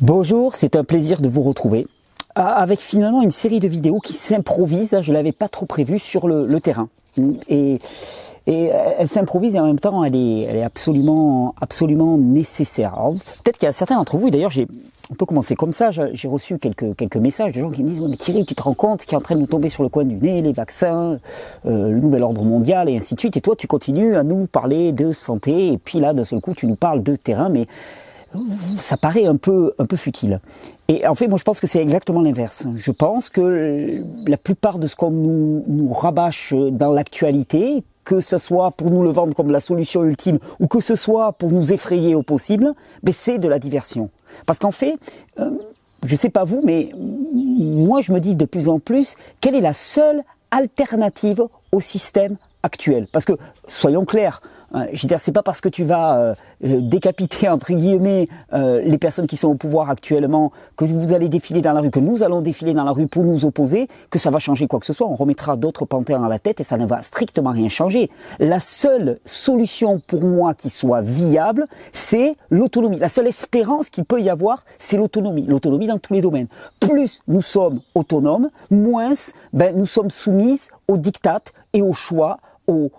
Bonjour, c'est un plaisir de vous retrouver euh, avec finalement une série de vidéos qui s'improvisent, je ne l'avais pas trop prévu, sur le, terrain. Et, et elle s'improvise et en même temps elle est, absolument, absolument nécessaire. Peut-être qu'il y a certains d'entre vous, d'ailleurs j'ai, on peut commencer comme ça, j'ai reçu quelques, quelques messages de gens qui me disent mais Thierry, tu te rends compte qui est en train de nous tomber sur le coin du nez, les vaccins, euh, le nouvel ordre mondial et ainsi de suite, et toi tu continues à nous parler de santé, et puis là d'un seul coup tu nous parles de terrain, mais ça paraît un peu, un peu futile. Et en fait, moi, je pense que c'est exactement l'inverse. Je pense que la plupart de ce qu'on nous, nous rabâche dans l'actualité, que ce soit pour nous le vendre comme la solution ultime ou que ce soit pour nous effrayer au possible, ben c'est de la diversion. Parce qu'en fait, euh, je sais pas vous, mais moi, je me dis de plus en plus, quelle est la seule alternative au système actuel? Parce que, soyons clairs, je veux dire, c'est pas parce que tu vas euh, euh, décapiter entre guillemets euh, les personnes qui sont au pouvoir actuellement que vous allez défiler dans la rue, que nous allons défiler dans la rue pour nous opposer, que ça va changer quoi que ce soit. On remettra d'autres panthères à la tête et ça ne va strictement rien changer. La seule solution pour moi qui soit viable, c'est l'autonomie. La seule espérance qu'il peut y avoir, c'est l'autonomie. L'autonomie dans tous les domaines. Plus nous sommes autonomes, moins ben, nous sommes soumises aux dictates et aux choix aux,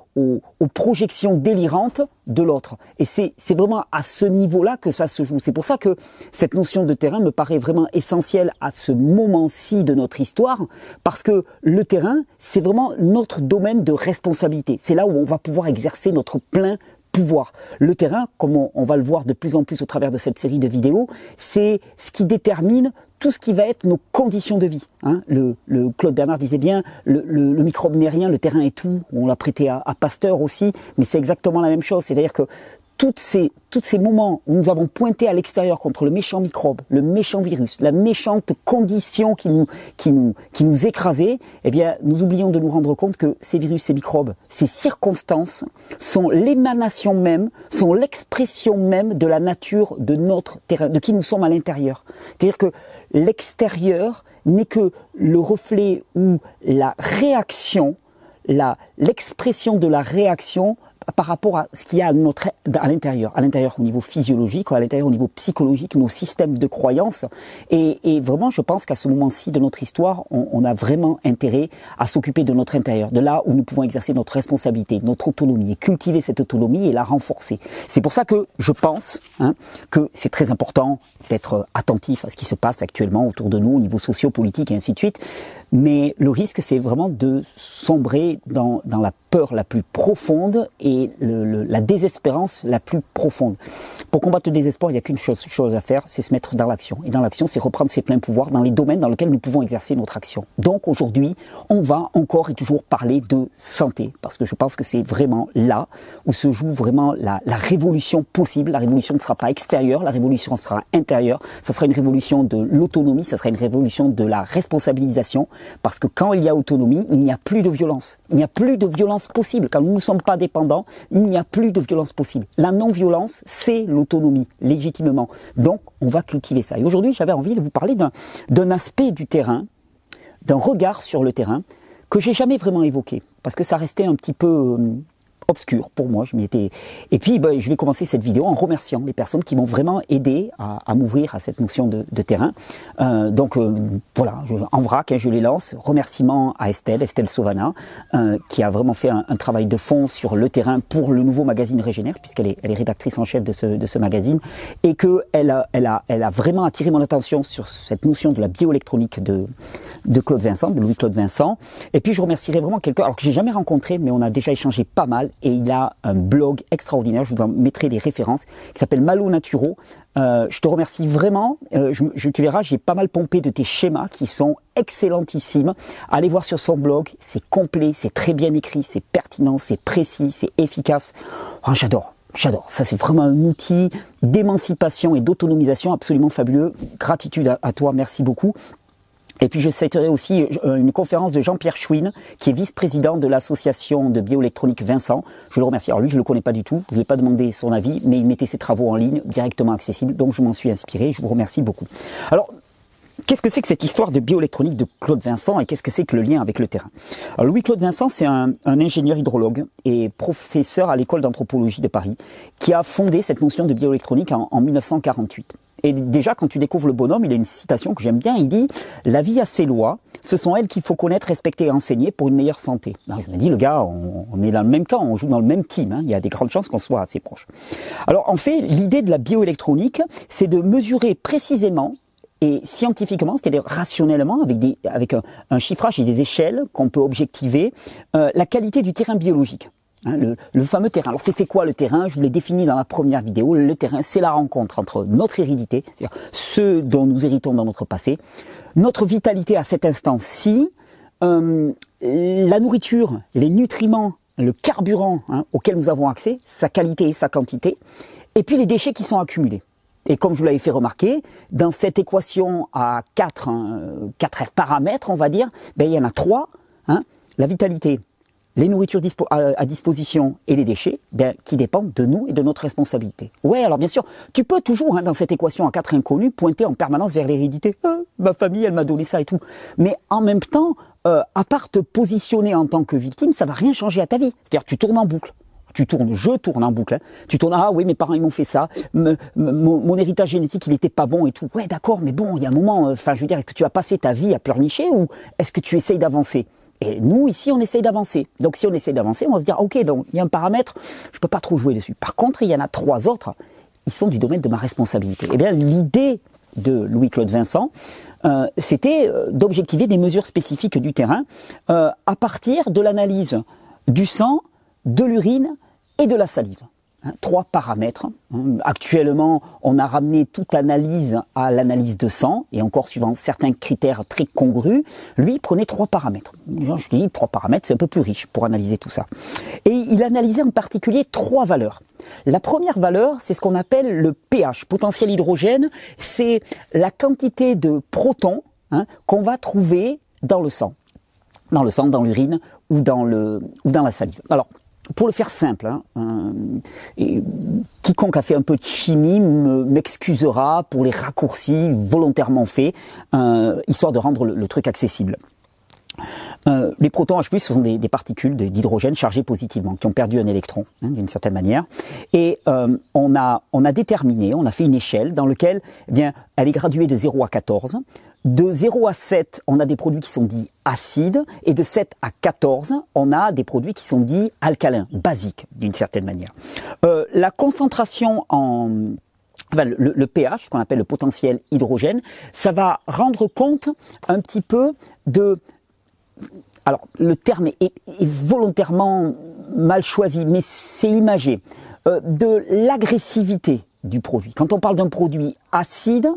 projections délirantes de l'autre. Et c'est vraiment à ce niveau-là que ça se joue. C'est pour ça que cette notion de terrain me paraît vraiment essentielle à ce moment-ci de notre histoire, parce que le terrain, c'est vraiment notre domaine de responsabilité. C'est là où on va pouvoir exercer notre plein pouvoir. Le terrain, comme on, va le voir de plus en plus au travers de cette série de vidéos, c'est ce qui détermine tout ce qui va être nos conditions de vie. Hein. Le, Claude Bernard disait bien, le, microbe n'est rien, le terrain est tout. On l'a prêté à, à Pasteur aussi, mais c'est exactement la même chose. C'est-à-dire que toutes ces, tous ces moments où nous avons pointé à l'extérieur contre le méchant microbe, le méchant virus, la méchante condition qui nous, qui nous, qui nous écrasait, eh bien, nous oublions de nous rendre compte que ces virus, ces microbes, ces circonstances sont l'émanation même, sont l'expression même de la nature de notre terrain, de qui nous sommes à l'intérieur. C'est-à-dire que l'extérieur n'est que le reflet ou la réaction, l'expression de la réaction par rapport à ce qu'il y a à, notre, à l'intérieur, à l'intérieur au niveau physiologique, à l'intérieur au niveau psychologique, nos systèmes de croyances. Et, et vraiment, je pense qu'à ce moment-ci de notre histoire, on, on, a vraiment intérêt à s'occuper de notre intérieur, de là où nous pouvons exercer notre responsabilité, notre autonomie, et cultiver cette autonomie et la renforcer. C'est pour ça que je pense hein, que c'est très important d'être attentif à ce qui se passe actuellement autour de nous au niveau socio-politique et ainsi de suite. Mais le risque, c'est vraiment de sombrer dans, dans la peur la plus profonde et le, la désespérance la plus profonde. Pour combattre le désespoir, il n'y a qu'une chose, chose, à faire, c'est se mettre dans l'action. Et dans l'action, c'est reprendre ses pleins pouvoirs dans les domaines dans lesquels nous pouvons exercer notre action. Donc aujourd'hui, on va encore et toujours parler de santé, parce que je pense que c'est vraiment là où se joue vraiment la, la révolution possible. La révolution ne sera pas extérieure, la révolution sera intérieure. Ça sera une révolution de l'autonomie, ça sera une révolution de la responsabilisation, parce que quand il y a autonomie, il n'y a plus de violence. Il n'y a plus de violence possible. Quand nous ne sommes pas dépendants, il n'y a plus de violence possible. La non-violence, c'est l'autonomie, légitimement. Donc, on va cultiver ça. Et aujourd'hui, j'avais envie de vous parler d'un aspect du terrain, d'un regard sur le terrain, que j'ai jamais vraiment évoqué, parce que ça restait un petit peu euh, obscur pour moi. Je m'y étais. Et puis, ben, je vais commencer cette vidéo en remerciant les personnes qui m'ont vraiment aidé à, m'ouvrir à cette notion de, terrain. Euh, donc euh, voilà, en vrac, hein, je les lance. Remerciement à Estelle, Estelle Sauvana, euh, qui a vraiment fait un, travail de fond sur le terrain pour le nouveau magazine Régénère, puisqu'elle est, rédactrice en chef de ce, magazine, et que elle a, vraiment attiré mon attention sur cette notion de la bioélectronique de, de Claude Vincent, de Louis-Claude Vincent. Et puis je remercierai vraiment quelqu'un, alors que j'ai jamais rencontré, mais on a déjà échangé pas mal et il a un blog extraordinaire, je vous en mettrai les références, qui s'appelle Malo Naturo. Euh, je te remercie vraiment. Euh, je, je, tu verras, j'ai pas mal pompé de tes schémas qui sont excellentissimes. Allez voir sur son blog, c'est complet, c'est très bien écrit, c'est pertinent, c'est précis, c'est efficace. Oh, j'adore. J'adore. Ça, c'est vraiment un outil d'émancipation et d'autonomisation absolument fabuleux. Gratitude à, à toi. Merci beaucoup. Et puis je citerai aussi euh, une conférence de Jean-Pierre Chouine, qui est vice-président de l'association de bioélectronique Vincent. Je le remercie. Alors lui, je le connais pas du tout. Je lui ai pas demandé son avis, mais il mettait ses travaux en ligne, directement accessibles. Donc je m'en suis inspiré. Je vous remercie beaucoup. Alors, Qu'est-ce que c'est que cette histoire de bioélectronique de Claude Vincent et qu'est-ce que c'est que le lien avec le terrain? Alors Louis-Claude Vincent, c'est un, ingénieur hydrologue et professeur à l'école d'anthropologie de Paris qui a fondé cette notion de bioélectronique en 1948. Et déjà, quand tu découvres le bonhomme, il a une citation que j'aime bien. Il dit La vie a ses lois. Ce sont elles qu'il faut connaître, respecter et enseigner pour une meilleure santé. je me dis, le gars, on, est dans le même camp, on joue dans le même team. Hein. Il y a des grandes chances qu'on soit assez proches. Alors, en fait, l'idée de la bioélectronique, c'est de mesurer précisément et scientifiquement, c'est-à-dire rationnellement, avec, des, avec un, chiffrage et des échelles qu'on peut objectiver, euh, la qualité du terrain biologique. Hein, le, fameux terrain. Alors c'est quoi le terrain? Je vous l'ai défini dans la première vidéo. Le terrain, c'est la rencontre entre notre hérédité, c'est-à-dire ce dont nous héritons dans notre passé, notre vitalité à cet instant-ci, euh, la nourriture, les nutriments, le carburant hein, auquel nous avons accès, sa qualité et sa quantité, et puis les déchets qui sont accumulés. Et comme je vous l'avais fait remarquer, dans cette équation à quatre, hein, quatre paramètres, on va dire, ben, il y en a trois. Hein, la vitalité, les nourritures à, disposition et les déchets, ben, qui dépendent de nous et de notre responsabilité. Ouais, alors bien sûr, tu peux toujours, hein, dans cette équation à quatre inconnus, pointer en permanence vers l'hérédité. Ah, ma famille, elle m'a donné ça et tout. Mais en même temps, euh, à part te positionner en tant que victime, ça va rien changer à ta vie. C'est-à-dire, tu tournes en boucle. Tu tournes, je tourne en boucle. Hein. Tu tournes, ah oui, mes parents ils m'ont fait ça, mon, héritage génétique il était pas bon et tout. Ouais, d'accord, mais bon, il y a un moment, euh, enfin, je veux dire, est-ce que tu as passé ta vie à pleurnicher ou est-ce que tu essayes d'avancer? Et nous, ici, on essaye d'avancer. Donc, si on essaye d'avancer, on va se dire, ok, donc il y a un paramètre, je peux pas trop jouer dessus. Par contre, il y en a trois autres, ils sont du domaine de ma responsabilité. Eh bien, l'idée de Louis-Claude Vincent, euh, c'était euh, d'objectiver des mesures spécifiques du terrain euh, à partir de l'analyse du sang, de l'urine et de la salive. Hein, trois paramètres. Hein. Actuellement, on a ramené toute analyse à l'analyse de sang, et encore suivant certains critères très congrus, lui prenait trois paramètres. Je dis trois paramètres, c'est un peu plus riche pour analyser tout ça. Et il analysait en particulier trois valeurs. La première valeur, c'est ce qu'on appelle le pH, potentiel hydrogène, c'est la quantité de protons hein, qu'on va trouver dans le sang, dans le sang, dans l'urine ou dans le ou dans la salive. Alors pour le faire simple, hein, euh, quiconque a fait un peu de chimie m'excusera pour les raccourcis volontairement faits, euh, histoire de rendre le, truc accessible. Euh, les protons H+, ce sont des, particules d'hydrogène chargées positivement, qui ont perdu un électron, hein, d'une certaine manière. Et on, a, déterminé, on a fait une échelle dans laquelle, eh elle est graduée de 0 à 14. De 0 à 7, on a des produits qui sont dits acides, et de 7 à 14, on a des produits qui sont dits alcalins, basiques, d'une certaine manière. Euh, la concentration en... le, pH, qu'on appelle le potentiel hydrogène, ça va rendre compte un petit peu de... Alors, le terme est, volontairement mal choisi, mais c'est imagé. Euh, de l'agressivité du produit. Quand on parle d'un produit acide,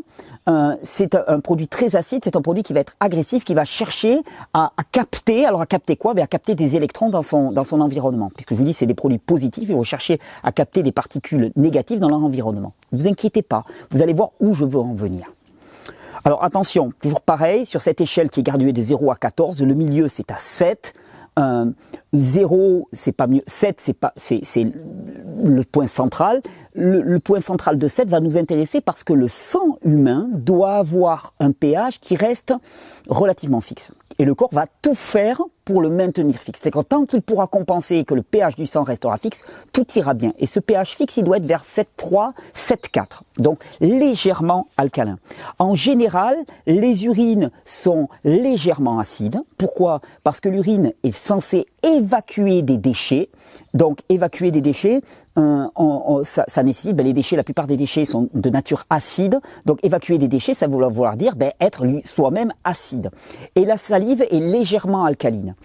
euh, c'est un, produit très acide, c'est un produit qui va être agressif, qui va chercher à, capter, alors à capter quoi? Ben À capter des électrons dans son, dans son environnement. Puisque je vous dis, c'est des produits positifs, ils vont chercher à capter des particules négatives dans leur environnement. Ne vous inquiétez pas, vous allez voir où je veux en venir. Alors attention, toujours pareil, sur cette échelle qui est graduée de 0 à 14, le milieu c'est à 7, 0, c'est pas mieux. 7, c'est pas, c'est, le point central. Le, le, point central de 7 va nous intéresser parce que le sang humain doit avoir un pH qui reste relativement fixe et le corps va tout faire pour le maintenir fixe. C'est que tant qu'il pourra compenser que le pH du sang restera fixe, tout ira bien. Et ce pH fixe, il doit être vers 7,3, 7,4. Donc légèrement alcalin. En général, les urines sont légèrement acides. Pourquoi? Parce que l'urine est censée évacuer des déchets. Donc évacuer des déchets, euh, ça, nécessite, ben, les déchets, la plupart des déchets sont de nature acide. Donc évacuer des déchets, ça veut vouloir dire ben, être soi-même acide. Et la salive est légèrement alcaline.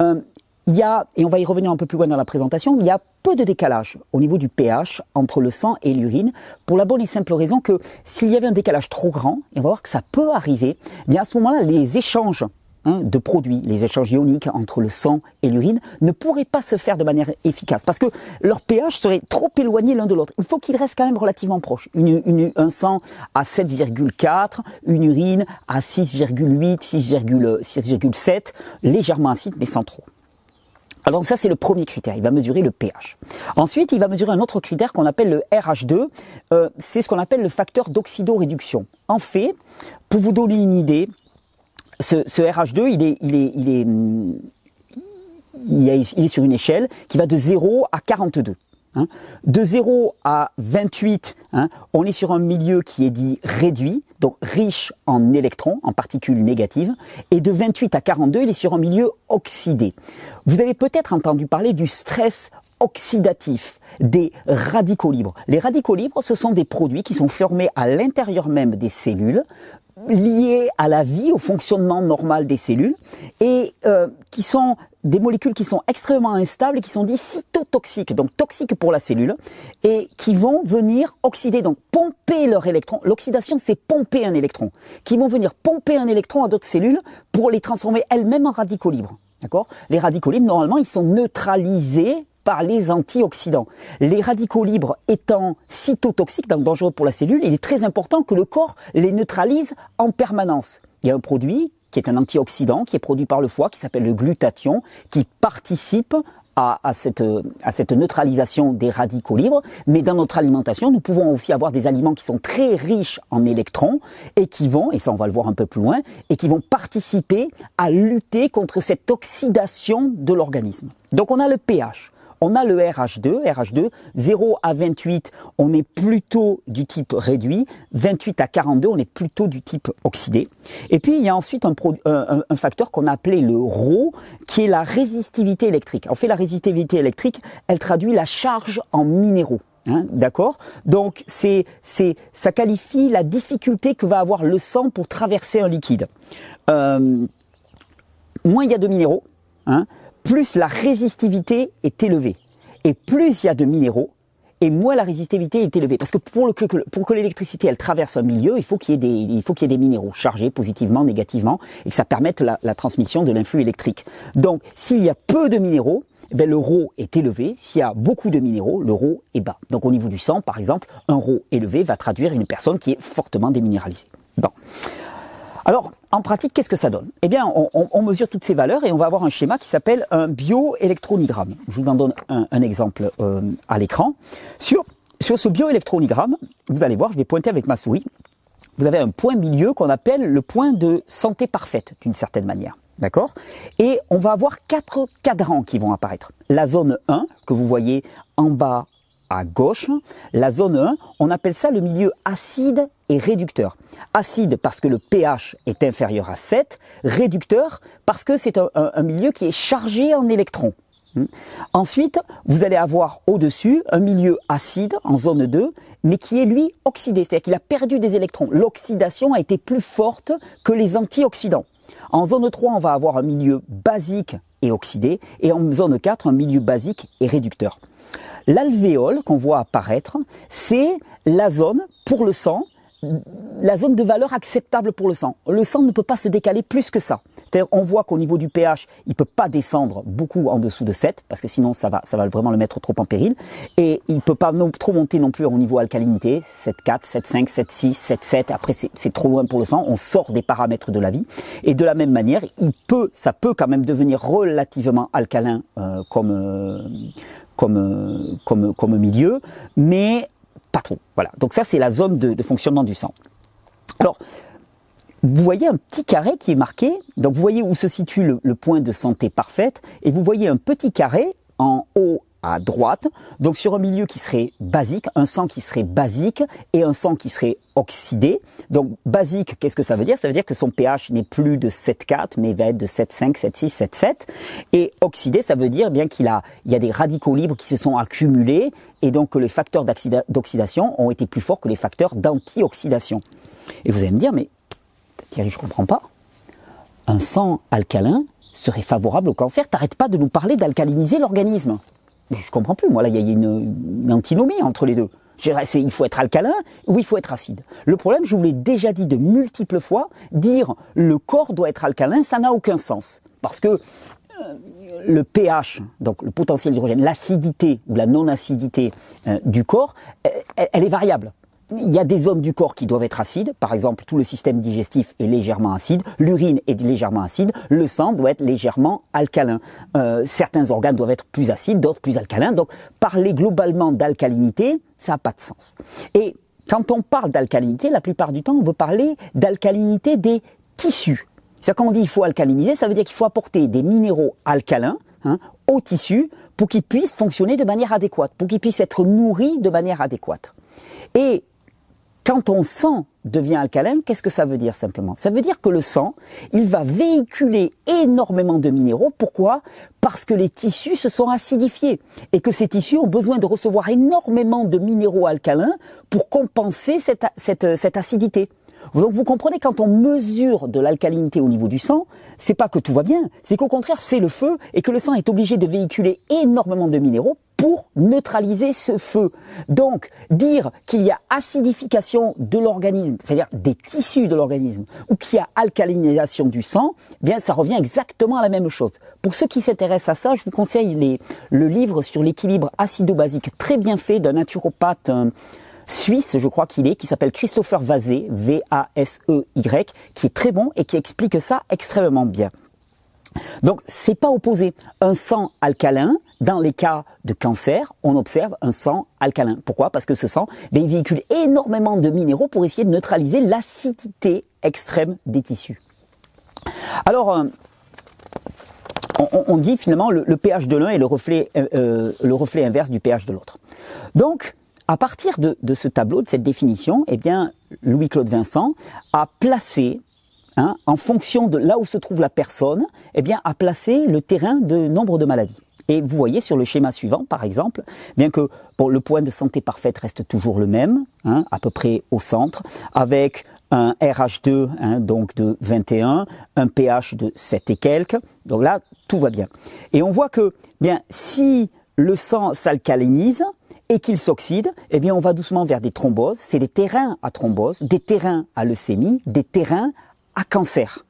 Euh, il y a, et on va y revenir un peu plus loin dans la présentation, il y a peu de décalage au niveau du pH entre le sang et l'urine, pour la bonne et simple raison que s'il y avait un décalage trop grand, et on va voir que ça peut arriver, eh bien à ce moment-là, les échanges Hein, de produits, les échanges ioniques entre le sang et l'urine, ne pourraient pas se faire de manière efficace parce que leur pH serait trop éloigné l'un de l'autre. Il faut qu'ils restent quand même relativement proches. un sang à 7,4, une urine à 6,8, 6,7, légèrement acide mais sans trop. Alors ça c'est le premier critère, il va mesurer le pH. Ensuite il va mesurer un autre critère qu'on appelle le RH2, euh, c'est ce qu'on appelle le facteur d'oxydoréduction. En fait, pour vous donner une idée, ce, RH2, il est, il est, il est, il est sur une échelle qui va de 0 à 42. Hein. De 0 à 28, hein, on est sur un milieu qui est dit réduit, donc riche en électrons, en particules négatives. Et de 28 à 42, il est sur un milieu oxydé. Vous avez peut-être entendu parler du stress oxydatif, des radicaux libres. Les radicaux libres, ce sont des produits qui sont formés à l'intérieur même des cellules, liés à la vie, au fonctionnement normal des cellules, et euh, qui sont des molécules qui sont extrêmement instables et qui sont dites cytotoxiques, donc toxiques pour la cellule, et qui vont venir oxyder, donc pomper leur électron. L'oxydation, c'est pomper un électron, qui vont venir pomper un électron à d'autres cellules pour les transformer elles-mêmes en radicaux libres. D'accord? Les radicaux libres, normalement, ils sont neutralisés les antioxydants. Les radicaux libres étant cytotoxiques, donc dangereux pour la cellule, il est très important que le corps les neutralise en permanence. Il y a un produit qui est un antioxydant, qui est produit par le foie, qui s'appelle le glutathion, qui participe à, cette, à cette neutralisation des radicaux libres. Mais dans notre alimentation, nous pouvons aussi avoir des aliments qui sont très riches en électrons et qui vont, et ça on va le voir un peu plus loin, et qui vont participer à lutter contre cette oxydation de l'organisme. Donc on a le pH. On a le RH2, RH2, 0 à 28, on est plutôt du type réduit, 28 à 42, on est plutôt du type oxydé. Et puis il y a ensuite un, facteur qu'on a appelé le Rho, qui est la résistivité électrique. En fait, la résistivité électrique, elle traduit la charge en minéraux. Hein, D'accord? Donc c'est c'est ça qualifie la difficulté que va avoir le sang pour traverser un liquide. Euh, moins il y a de minéraux, hein, plus la résistivité est élevée. Et plus il y a de minéraux, et moins la résistivité est élevée. Parce que pour, que l'électricité elle traverse un milieu, il faut qu'il y ait des, minéraux chargés positivement, négativement, et que ça permette la, transmission de l'influx électrique. Donc, s'il y a peu de minéraux, eh ben, le rho est élevé. S'il y a beaucoup de minéraux, le rho est bas. Donc, au niveau du sang, par exemple, un rho élevé va traduire une personne qui est fortement déminéralisée. Bon. Alors, en pratique, qu'est-ce que ça donne? Eh bien, on, mesure toutes ces valeurs et on va avoir un schéma qui s'appelle un bioélectronigramme. Je vous en donne un, exemple euh, à l'écran. Sur, sur ce bioélectronigramme, vous allez voir, je vais pointer avec ma souris, vous avez un point milieu qu'on appelle le point de santé parfaite, d'une certaine manière. D'accord? Et on va avoir quatre cadrans qui vont apparaître. La zone 1, que vous voyez en bas à gauche. La zone 1, on appelle ça le milieu acide et réducteur. Acide parce que le pH est inférieur à 7, réducteur parce que c'est un, milieu qui est chargé en électrons. Hmm. Ensuite, vous allez avoir au-dessus un milieu acide en zone 2, mais qui est lui oxydé, c'est-à-dire qu'il a perdu des électrons. L'oxydation a été plus forte que les antioxydants. En zone 3, on va avoir un milieu basique et oxydé, et en zone 4, un milieu basique et réducteur. L'alvéole qu'on voit apparaître, c'est la zone pour le sang, la zone de valeur acceptable pour le sang. Le sang ne peut pas se décaler plus que ça. On voit qu'au niveau du pH, il peut pas descendre beaucoup en dessous de 7, parce que sinon ça va, ça va vraiment le mettre trop en péril. Et il peut pas trop monter non plus au niveau alcalinité, 7,4, 7,5, 7,6, 7,7. Après, c'est trop loin pour le sang. On sort des paramètres de la vie. Et de la même manière, il peut, ça peut quand même devenir relativement alcalin, euh, comme, euh, comme, comme, comme milieu, mais pas trop. Voilà. Donc ça, c'est la zone de, fonctionnement du sang. Alors, vous voyez un petit carré qui est marqué. Donc vous voyez où se situe le, le point de santé parfaite, et vous voyez un petit carré en haut à droite, donc sur un milieu qui serait basique, un sang qui serait basique et un sang qui serait oxydé. Donc basique, qu'est-ce que ça veut dire? Ça veut dire que son pH n'est plus de 7,4 mais va être de 7,5, 7,6, 7,7. Et oxydé, ça veut dire bien qu'il a, il y a des radicaux libres qui se sont accumulés et donc que les facteurs d'oxydation ont été plus forts que les facteurs d'antioxydation. Et vous allez me dire, mais Thierry, je comprends pas. Un sang alcalin serait favorable au cancer? T'arrêtes pas de nous parler d'alcaliniser l'organisme je comprends plus. Moi, là, il y a une, antinomie entre les deux. Il faut être alcalin ou il faut être acide. Le problème, je vous l'ai déjà dit de multiples fois, dire le corps doit être alcalin, ça n'a aucun sens. Parce que euh, le pH, donc le potentiel d'hydrogène, l'acidité ou la non-acidité euh, du corps, elle, est variable il y a des zones du corps qui doivent être acides. Par exemple, tout le système digestif est légèrement acide, l'urine est légèrement acide, le sang doit être légèrement alcalin. Euh, certains organes doivent être plus acides, d'autres plus alcalins. Donc, parler globalement d'alcalinité, ça n'a pas de sens. Et quand on parle d'alcalinité, la plupart du temps, on veut parler d'alcalinité des tissus. C'est quand on dit qu'il faut alcaliniser, ça veut dire qu'il faut apporter des minéraux alcalins hein, aux tissus pour qu'il puisse fonctionner de manière adéquate, pour qu'il puisse être nourri de manière adéquate. Et quand ton sang devient alcalin, qu'est-ce que ça veut dire simplement? Ça veut dire que le sang, il va véhiculer énormément de minéraux. Pourquoi? Parce que les tissus se sont acidifiés et que ces tissus ont besoin de recevoir énormément de minéraux alcalins pour compenser cette, acidité. Donc vous comprenez, quand on mesure de l'alcalinité au niveau du sang, c'est pas que tout va bien, c'est qu'au contraire c'est le feu et que le sang est obligé de véhiculer énormément de minéraux pour neutraliser ce feu. Donc, dire qu'il y a acidification de l'organisme, c'est-à-dire des tissus de l'organisme, ou qu'il y a alcalinisation du sang, eh bien, ça revient exactement à la même chose. Pour ceux qui s'intéressent à ça, je vous conseille les, le livre sur l'équilibre acido-basique, très bien fait d'un naturopathe, euh, suisse, je crois qu'il est, qui s'appelle Christopher Vazé, V-A-S-E-Y, qui est très bon et qui explique ça extrêmement bien. Donc, c'est pas opposé. Un sang alcalin, dans les cas de cancer, on observe un sang alcalin. Pourquoi? Parce que ce sang, ben, il véhicule énormément de minéraux pour essayer de neutraliser l'acidité extrême des tissus. Alors, euh, on, dit finalement le, pH de l'un est le reflet, euh, euh, le reflet inverse du pH de l'autre. Donc, à partir de, ce tableau, de cette définition, eh bien, Louis-Claude Vincent a placé, hein, en fonction de là où se trouve la personne, eh bien, a placé le terrain de nombre de maladies. Et vous voyez sur le schéma suivant, par exemple, bien que le point de santé parfaite reste toujours le même, hein, à peu près au centre, avec un RH2 hein, donc de 21, un pH de 7 et quelques. Donc là, tout va bien. Et on voit que, bien, si le sang s'alcalinise, et qu'il s'oxyde, eh bien on va doucement vers des thromboses. C'est des terrains à thrombose, des terrains à leucémie, des terrains à cancer.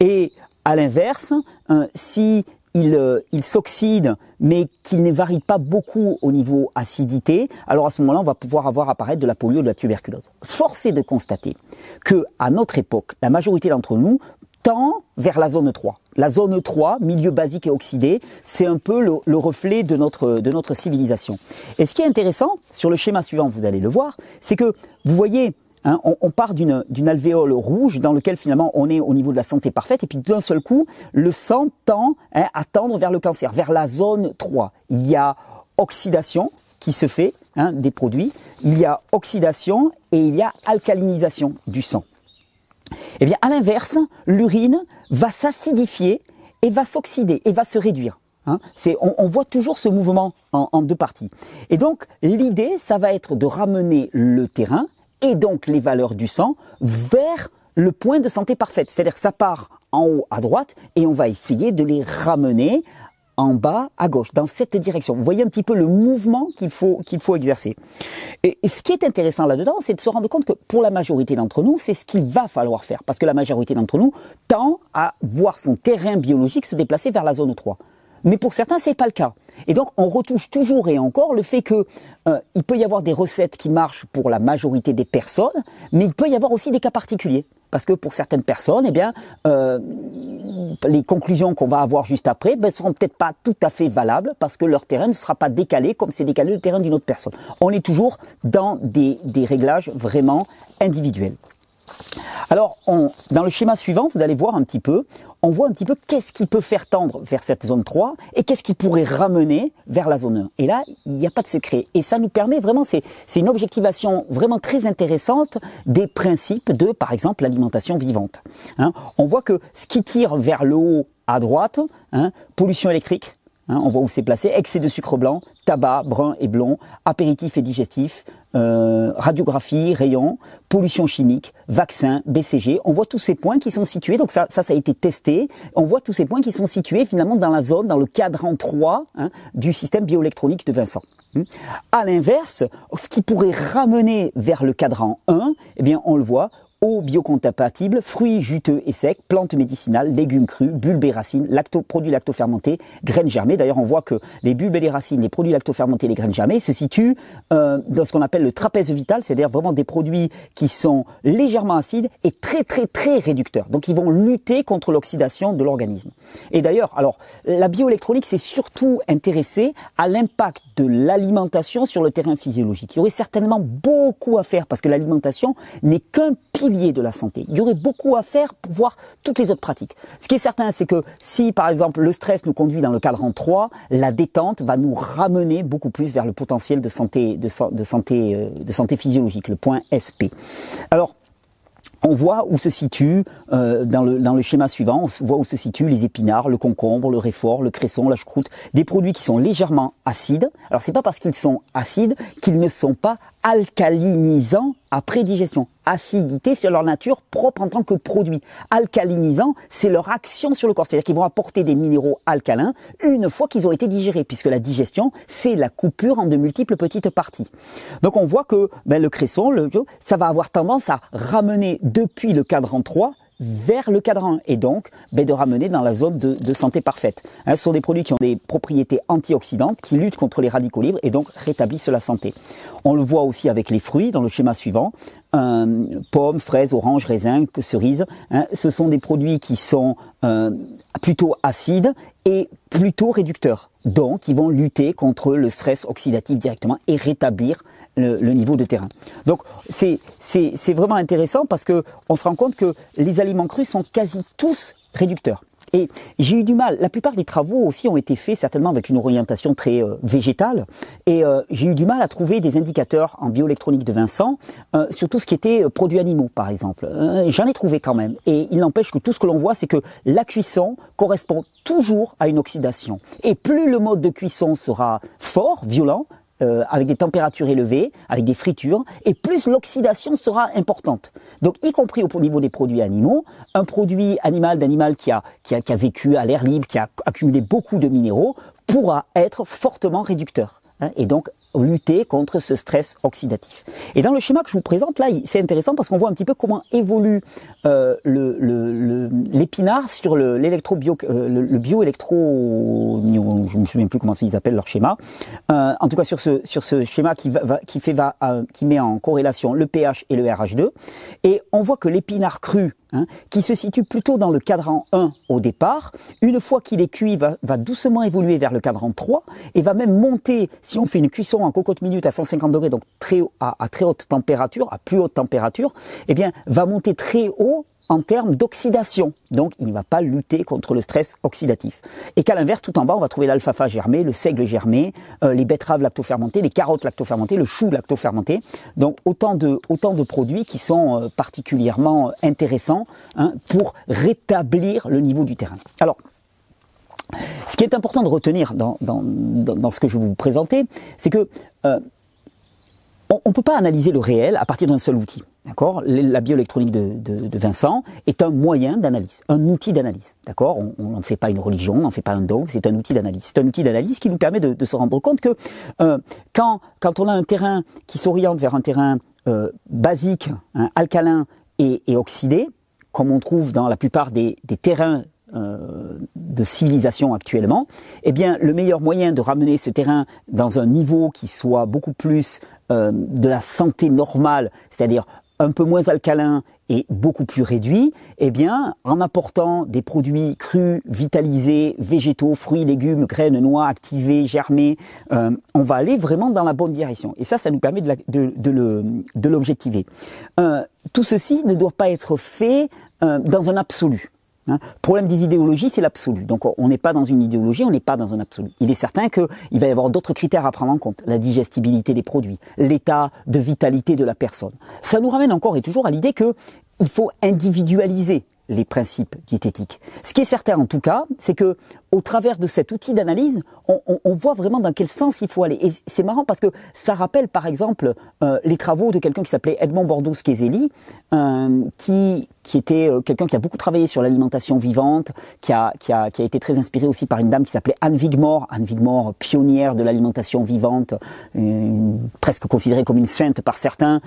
Et à l'inverse, euh, si il, euh, il s'oxyde, mais qu'il ne varie pas beaucoup au niveau acidité, alors à ce moment-là, on va pouvoir avoir apparaître de la polio, de la tuberculose. Force est de constater que à notre époque, la majorité d'entre nous tend vers la zone 3. La zone 3, milieu basique et oxydé, c'est un peu le, reflet de notre, de notre civilisation. Et ce qui est intéressant, sur le schéma suivant, vous allez le voir, c'est que vous voyez, hein, on, part d'une alvéole rouge dans lequel finalement on est au niveau de la santé parfaite, et puis d'un seul coup, le sang tend hein, à tendre vers le cancer, vers la zone 3. Il y a oxydation qui se fait hein, des produits, il y a oxydation et il y a alcalinisation du sang. Eh bien, à l'inverse, l'urine va s'acidifier et va s'oxyder et va se réduire. Hein. on, voit toujours ce mouvement en, deux parties. Et donc, l'idée, ça va être de ramener le terrain et donc les valeurs du sang vers le point de santé parfaite. C'est-à-dire que ça part en haut à droite et on va essayer de les ramener en bas à gauche, dans cette direction. Vous voyez un petit peu le mouvement qu'il faut, qu'il faut exercer. Et, ce qui est intéressant là-dedans, c'est de se rendre compte que pour la majorité d'entre nous, c'est ce qu'il va falloir faire. Parce que la majorité d'entre nous tend à voir son terrain biologique se déplacer vers la zone 3. Mais pour certains, c'est pas le cas. Et donc, on retouche toujours et encore le fait que euh, il peut y avoir des recettes qui marchent pour la majorité des personnes, mais il peut y avoir aussi des cas particuliers parce que pour certaines personnes, eh bien, euh, les conclusions qu'on va avoir juste après ben, seront peut-être pas tout à fait valables parce que leur terrain ne sera pas décalé comme c'est décalé le terrain d'une autre personne. On est toujours dans des, des réglages vraiment individuels. Alors, on, dans le schéma suivant, vous allez voir un petit peu, on voit un petit peu qu'est-ce qui peut faire tendre vers cette zone 3 et qu'est-ce qui pourrait ramener vers la zone 1. Et là, il n'y a pas de secret. Et ça nous permet vraiment, c'est une objectivation vraiment très intéressante des principes de, par exemple, l'alimentation vivante. Hein. on voit que ce qui tire vers le haut à droite, hein, pollution électrique, Hein, on voit où c'est placé, excès de sucre blanc, tabac, brun et blond, apéritif et digestif, euh, radiographie, rayons, pollution chimique, vaccin, BCG. On voit tous ces points qui sont situés, donc ça, ça, a été testé. On voit tous ces points qui sont situés finalement dans la zone, dans le cadran 3 hein, du système bioélectronique de Vincent. Hmm. À l'inverse, ce qui pourrait ramener vers le cadran 1, eh bien, on le voit, eau biocompatible, fruits juteux et secs, plantes médicinales, légumes crus, bulbes et racines, lacto, produits lactofermentés, graines germées. D'ailleurs, on voit que les bulbes et les racines, les produits lactofermentés, les graines germées se situent euh, dans ce qu'on appelle le trapèze vital, c'est-à-dire vraiment des produits qui sont légèrement acides et très très très réducteurs. Donc, ils vont lutter contre l'oxydation de l'organisme. Et d'ailleurs, alors, la bioélectronique s'est surtout intéressée à l'impact de l'alimentation sur le terrain physiologique. Il y aurait certainement beaucoup à faire parce que l'alimentation n'est qu'un pilier de la santé. Il y aurait beaucoup à faire pour voir toutes les autres pratiques. Ce qui est certain, c'est que si par exemple le stress nous conduit dans le cadran 3, la détente va nous ramener beaucoup plus vers le potentiel de santé, de, santé, euh, de santé physiologique, le point SP. Alors, on voit où se situe euh, dans, le, dans le schéma suivant, on voit où se situent les épinards, le concombre, le réfort, le cresson, la choucroute, des produits qui sont légèrement acides. Alors c'est pas parce qu'ils sont acides qu'ils ne sont pas alcalinisants après digestion. Acidité, c'est leur nature propre en tant que produit. Alcalinisant, c'est leur action sur le corps. C'est-à-dire qu'ils vont apporter des minéraux alcalins une fois qu'ils ont été digérés, puisque la digestion, c'est la coupure en de multiples petites parties. Donc on voit que ben, le cresson, le, ça va avoir tendance à ramener depuis le cadran 3 vers le cadran et donc de ramener dans la zone de, santé parfaite. Hein, ce sont des produits qui ont des propriétés antioxydantes, qui luttent contre les radicaux libres et donc rétablissent la santé. On le voit aussi avec les fruits dans le schéma suivant. pommes, fraises, oranges, raisins, cerises. Hein, ce sont des produits qui sont euh, plutôt acides et plutôt réducteurs. Donc, ils vont lutter contre le stress oxydatif directement et rétablir le, niveau de terrain. Donc c'est c'est vraiment intéressant parce que on se rend compte que les aliments crus sont quasi tous réducteurs. Et j'ai eu du mal. La plupart des travaux aussi ont été faits certainement avec une orientation très euh, végétale. Et euh, j'ai eu du mal à trouver des indicateurs en bioélectronique de Vincent euh, sur tout ce qui était produits animaux, par exemple. J'en ai trouvé quand même. Et il n'empêche que tout ce que l'on voit, c'est que la cuisson correspond toujours à une oxydation. Et plus le mode de cuisson sera fort, violent, euh, avec des températures élevées, avec des fritures, et plus l'oxydation sera importante. Donc, y compris au niveau des produits animaux, un produit animal d'animal qui a, qui, a, qui a vécu à l'air libre, qui a accumulé beaucoup de minéraux, pourra être fortement réducteur. Hein, et donc lutter contre ce stress oxydatif. Et dans le schéma que je vous présente là, c'est intéressant parce qu'on voit un petit peu comment évolue euh, l'épinard sur le, l'électro-bio, euh, le, bioélectro, je me souviens plus comment ils appellent leur schéma. Euh, en tout cas sur ce sur ce schéma qui qui fait va euh, qui met en corrélation le pH et le RH2, et on voit que l'épinard cru Hein, qui se situe plutôt dans le cadran 1 au départ. Une fois qu'il est cuit, va, doucement évoluer vers le cadran 3 et va même monter, si on fait une cuisson en cocotte minute à 150 degrés, donc très, à, à très haute température, à plus haute température, eh bien, va monter très haut en termes d'oxydation. Donc, il ne va pas lutter contre le stress oxydatif. Et qu'à l'inverse, tout en bas, on va trouver l'alfalfa germé, le seigle germé, euh, les betteraves lactofermentées, les carottes lactofermentées, le chou lactofermenté. Donc, autant de, autant de produits qui sont euh, particulièrement intéressants hein, pour rétablir le niveau du terrain. Alors, ce qui est important de retenir dans, dans, dans, ce que je vais vous présenter, c'est que euh, on ne peut pas analyser le réel à partir d'un seul outil. D'accord La bioélectronique de, de, de, Vincent est un moyen d'analyse, un outil d'analyse. D'accord On n'en fait pas une religion, on n'en fait pas un dogme, c'est un outil d'analyse. C'est un outil d'analyse qui nous permet de, de, se rendre compte que euh, quand, quand on a un terrain qui s'oriente vers un terrain euh, basique, hein, alcalin et, et, oxydé, comme on trouve dans la plupart des, des terrains euh, de civilisation actuellement, eh bien, le meilleur moyen de ramener ce terrain dans un niveau qui soit beaucoup plus euh, de la santé normale, c'est-à-dire un peu moins alcalin et beaucoup plus réduit, eh bien, en apportant des produits crus, vitalisés, végétaux, fruits, légumes, graines, noix, activés, germés, euh, on va aller vraiment dans la bonne direction. Et ça, ça nous permet de, de, l'objectiver. Euh, tout ceci ne doit pas être fait euh, dans un absolu. Hein. problème des idéologies, c'est l'absolu. Donc on n'est pas dans une idéologie, on n'est pas dans un absolu. Il est certain qu'il va y avoir d'autres critères à prendre en compte. La digestibilité des produits, l'état de vitalité de la personne. Ça nous ramène encore et toujours à l'idée qu'il faut individualiser les principes diététiques. Ce qui est certain en tout cas, c'est que au travers de cet outil d'analyse, on, voit vraiment dans quel sens il faut aller. Et c'est marrant parce que ça rappelle par exemple euh, les travaux de quelqu'un qui s'appelait Edmond bordeaux skezeli euh, qui, qui était euh, quelqu'un qui a beaucoup travaillé sur l'alimentation vivante, qui a, qui, a, qui a été très inspiré aussi par une dame qui s'appelait Anne Wigmore, Anne Wigmore, pionnière de l'alimentation vivante, presque considérée comme une sainte par certains,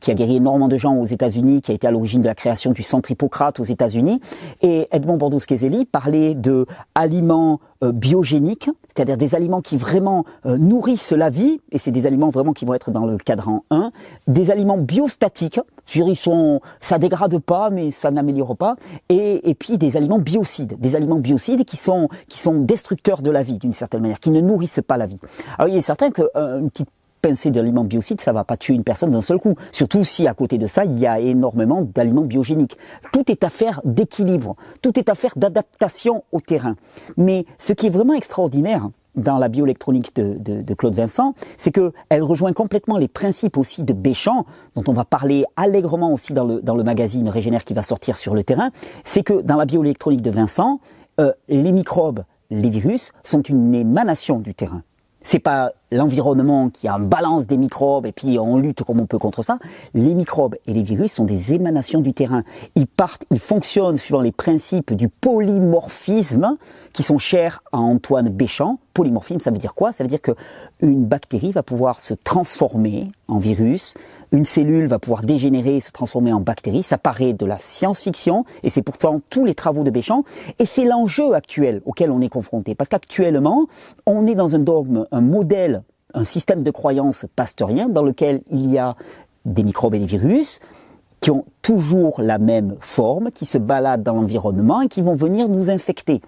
qui a guéri énormément de gens aux États-Unis, qui a été à l'origine de la création du Centre Hippocrate aux États-Unis. Et Edmond bordeaux skezeli parlait de aliments euh, biogéniques, c'est-à-dire des aliments qui vraiment euh, nourrissent la vie, et c'est des aliments vraiment qui vont être dans le cadran 1, des aliments biostatiques, c'est-à-dire ils sont, ça dégrade pas, mais ça n'améliore pas, et, et puis des aliments biocides, des aliments biocides qui sont qui sont destructeurs de la vie d'une certaine manière, qui ne nourrissent pas la vie. Alors il est certain qu'une euh, petite pincée d'aliments biocides, ça va pas tuer une personne d'un seul coup. Surtout si à côté de ça, il y a énormément d'aliments biogéniques. Tout est affaire d'équilibre, tout est affaire d'adaptation au terrain. Mais ce qui est vraiment extraordinaire, dans la bioélectronique de, de, de, Claude Vincent, c'est que elle rejoint complètement les principes aussi de Béchamp, dont on va parler allègrement aussi dans le, dans le magazine Régénère qui va sortir sur le terrain. C'est que dans la bioélectronique de Vincent, euh, les microbes, les virus sont une émanation du terrain. C'est pas l'environnement qui a balance des microbes et puis on lutte comme on peut contre ça. Les microbes et les virus sont des émanations du terrain. Ils partent, ils fonctionnent suivant les principes du polymorphisme qui sont chers à Antoine Béchamp. Polymorphisme, ça veut dire quoi? Ça veut dire que une bactérie va pouvoir se transformer en virus, une cellule va pouvoir dégénérer et se transformer en bactérie. Ça paraît de la science-fiction et c'est pourtant tous les travaux de Béchamp et c'est l'enjeu actuel auquel on est confronté. Parce qu'actuellement, on est dans un dogme, un modèle, un système de croyance pasteurien dans lequel il y a des microbes et des virus qui ont toujours la même forme, qui se baladent dans l'environnement et qui vont venir nous infecter.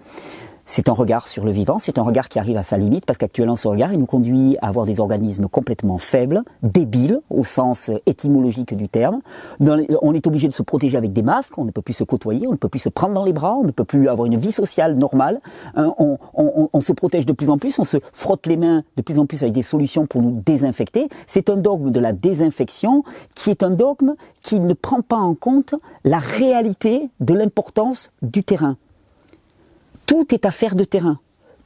C'est un regard sur le vivant, c'est un regard qui arrive à sa limite parce qu'actuellement ce regard, il nous conduit à avoir des organismes complètement faibles, débiles au sens étymologique du terme. on est obligé de se protéger avec des masques, on ne peut plus se côtoyer, on ne peut plus se prendre dans les bras, on ne peut plus avoir une vie sociale normale. Hein, on, on, on se protège de plus en plus, on se frotte les mains de plus en plus avec des solutions pour nous désinfecter. C'est un dogme de la désinfection qui est un dogme qui ne prend pas en compte la réalité de l'importance du terrain. Tout est affaire de terrain.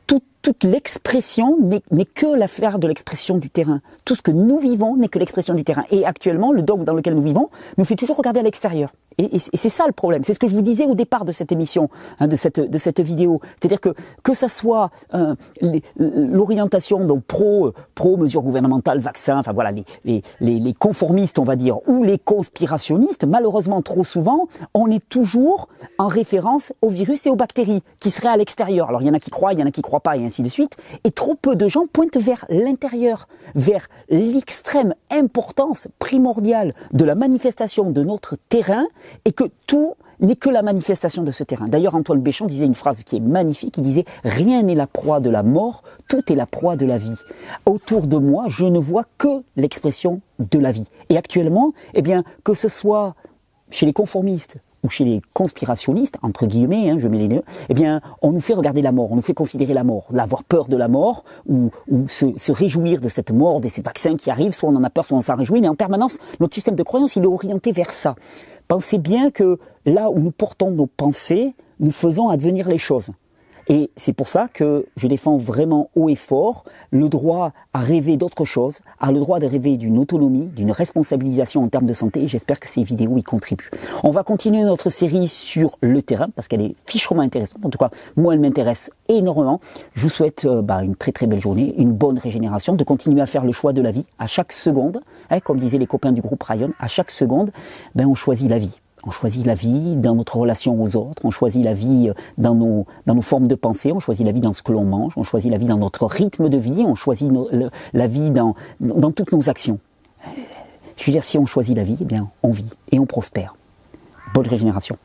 toute l'expression n'est que l'affaire de l'expression du terrain. Tout ce que nous vivons n'est que l'expression du terrain. Et actuellement, le dogme dans lequel nous vivons nous fait toujours regarder à l'extérieur. Et, c'est ça le problème. C'est ce que je vous disais au départ de cette émission, hein, de cette de cette vidéo. C'est-à-dire que que ça soit euh, l'orientation donc pro pro mesures gouvernementales, vaccins, enfin voilà les, les les conformistes on va dire ou les conspirationnistes, malheureusement trop souvent, on est toujours en référence aux virus et aux bactéries qui seraient à l'extérieur. Alors il y en a qui croient, il y en a qui croient pas et ainsi de suite. Et trop peu de gens pointent vers l'intérieur, vers l'extrême importance primordiale de la manifestation de notre terrain et que tout n'est que la manifestation de ce terrain. D'ailleurs, Antoine Béchamp disait une phrase qui est magnifique, il disait « Rien n'est la proie de la mort, tout est la proie de la vie. Autour de moi, je ne vois que l'expression de la vie. » Et actuellement, eh bien, que ce soit chez les conformistes, ou chez les conspirationnistes, entre guillemets, hein, je mets les deux, eh bien, on nous fait regarder la mort, on nous fait considérer la mort, avoir peur de la mort, ou, se, réjouir de cette mort, de ces vaccins qui arrivent, soit on en a peur, soit on s'en réjouit, mais en permanence, notre système de croyance, il est orienté vers ça. Pensez bien que là où nous portons nos pensées, nous faisons advenir les choses. Et c'est pour ça que je défends vraiment haut et fort le droit à rêver d'autre chose, à le droit de rêver d'une autonomie, d'une responsabilisation en termes de santé. J'espère que ces vidéos y contribuent. On va continuer notre série sur le terrain parce qu'elle est fichement intéressante. En tout cas, moi, elle m'intéresse énormément. Je vous souhaite euh, bah, une très très belle journée, une bonne régénération, de continuer à faire le choix de la vie à chaque seconde. Hein, comme disaient les copains du groupe Rayon, à chaque seconde, ben, on choisit la vie. On choisit la vie dans notre relation aux autres, on choisit la vie euh, dans nos, formes de pensée, on choisit la vie dans ce que l'on mange, on choisit la vie dans notre rythme de vie, on choisit la vie dans, dans toutes nos actions. Je veux dire, si on choisit la vie, eh bien, on vit et on prospère. Bonne régénération.